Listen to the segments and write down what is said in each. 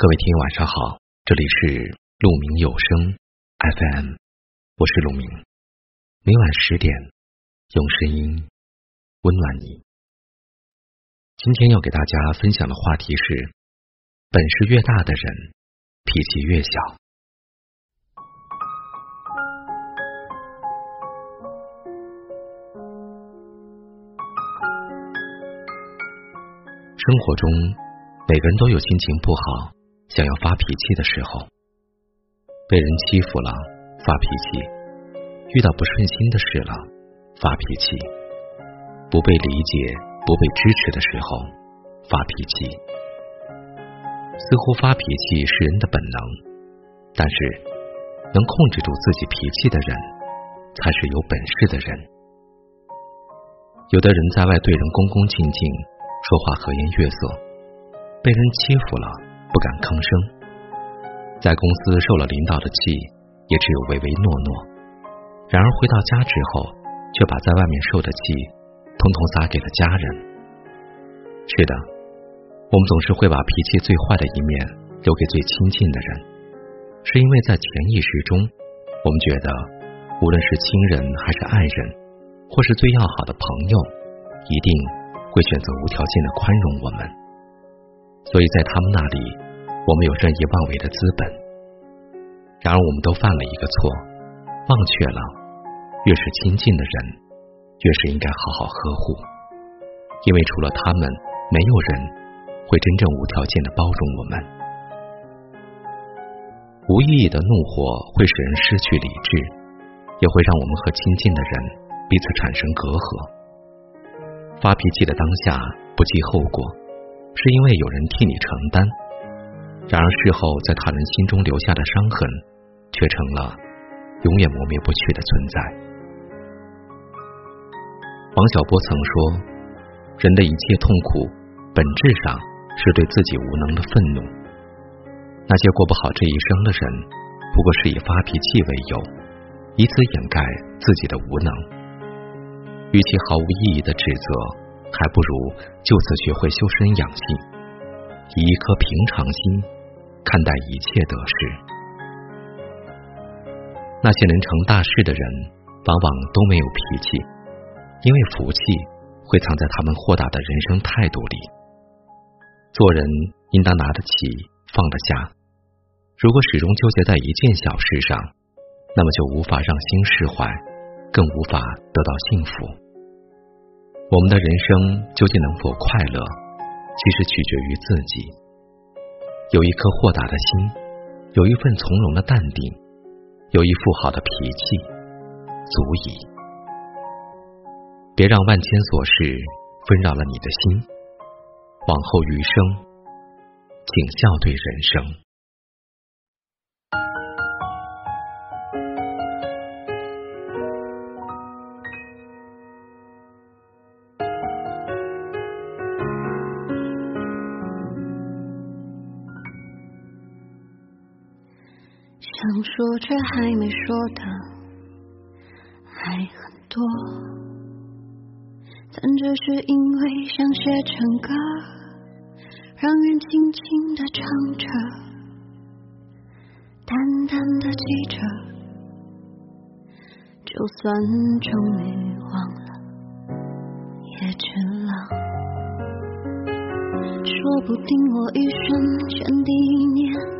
各位听友晚上好，这里是鹿鸣有声 FM，我是鹿鸣，每晚十点用声音温暖你。今天要给大家分享的话题是：本事越大的人，脾气越小。生活中，每个人都有心情不好。想要发脾气的时候，被人欺负了发脾气；遇到不顺心的事了发脾气；不被理解、不被支持的时候发脾气。似乎发脾气是人的本能，但是能控制住自己脾气的人，才是有本事的人。有的人在外对人恭恭敬敬，说话和颜悦色，被人欺负了。不敢吭声，在公司受了领导的气，也只有唯唯诺诺。然而回到家之后，却把在外面受的气，通通撒给了家人。是的，我们总是会把脾气最坏的一面留给最亲近的人，是因为在潜意识中，我们觉得，无论是亲人还是爱人，或是最要好的朋友，一定会选择无条件的宽容我们。所以在他们那里，我们有任意妄为的资本。然而，我们都犯了一个错，忘却了，越是亲近的人，越是应该好好呵护。因为除了他们，没有人会真正无条件的包容我们。无意义的怒火会使人失去理智，也会让我们和亲近的人彼此产生隔阂。发脾气的当下，不计后果。是因为有人替你承担，然而事后在他人心中留下的伤痕，却成了永远磨灭不去的存在。王小波曾说：“人的一切痛苦，本质上是对自己无能的愤怒。那些过不好这一生的人，不过是以发脾气为由，以此掩盖自己的无能。与其毫无意义的指责。”还不如就此学会修身养性，以一颗平常心看待一切得失。那些能成大事的人，往往都没有脾气，因为福气会藏在他们豁达的人生态度里。做人应当拿得起，放得下。如果始终纠结在一件小事上，那么就无法让心释怀，更无法得到幸福。我们的人生究竟能否快乐，其实取决于自己。有一颗豁达的心，有一份从容的淡定，有一副好的脾气，足矣。别让万千琐事纷扰了你的心。往后余生，请笑对人生。说却还没说的还很多，但只是因为想写成歌，让人轻轻的唱着，淡淡的记着，就算终于忘了，也值了。说不定我一瞬间第一念。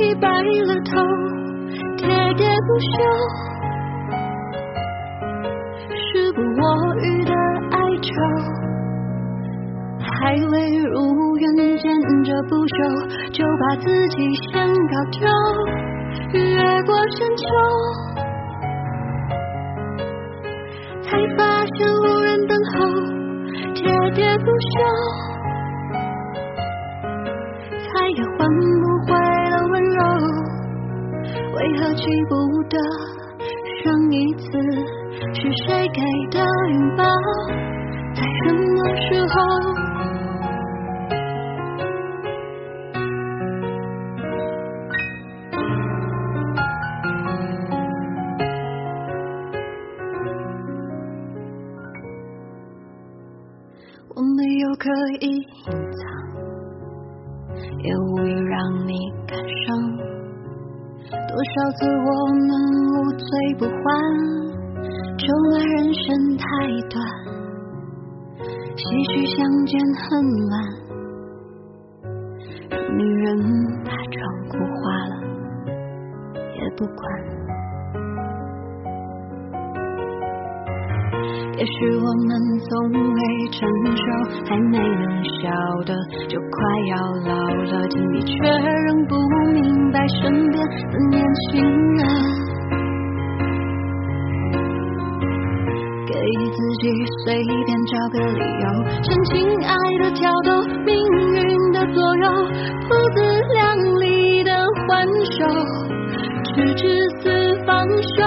已白了头，喋喋不休，时不我予的哀愁，还未如愿见着不朽，就把自己先搞丢，越过山丘，才发现无人等候，喋喋不休。记不得上一次是谁给的拥抱，在什么时候？我没有刻意隐藏。也无意让你感伤，多少次我们无醉不欢，就骂人生太短，唏嘘相见恨晚，让女人把妆哭花了也不管。也许我们从未成熟，还没能笑的，就快要老了。尽力却仍不明白身边的年轻人，给自己随便找个理由，趁情爱的挑逗，命运的左右，不自量力的还手，直至死方休，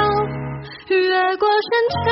越过山丘。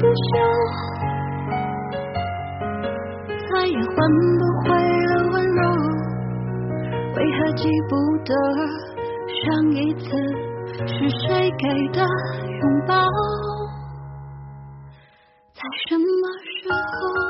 喋喋不休，再也换不回了温柔，为何记不得？上一次是谁给的拥抱，在什么时候？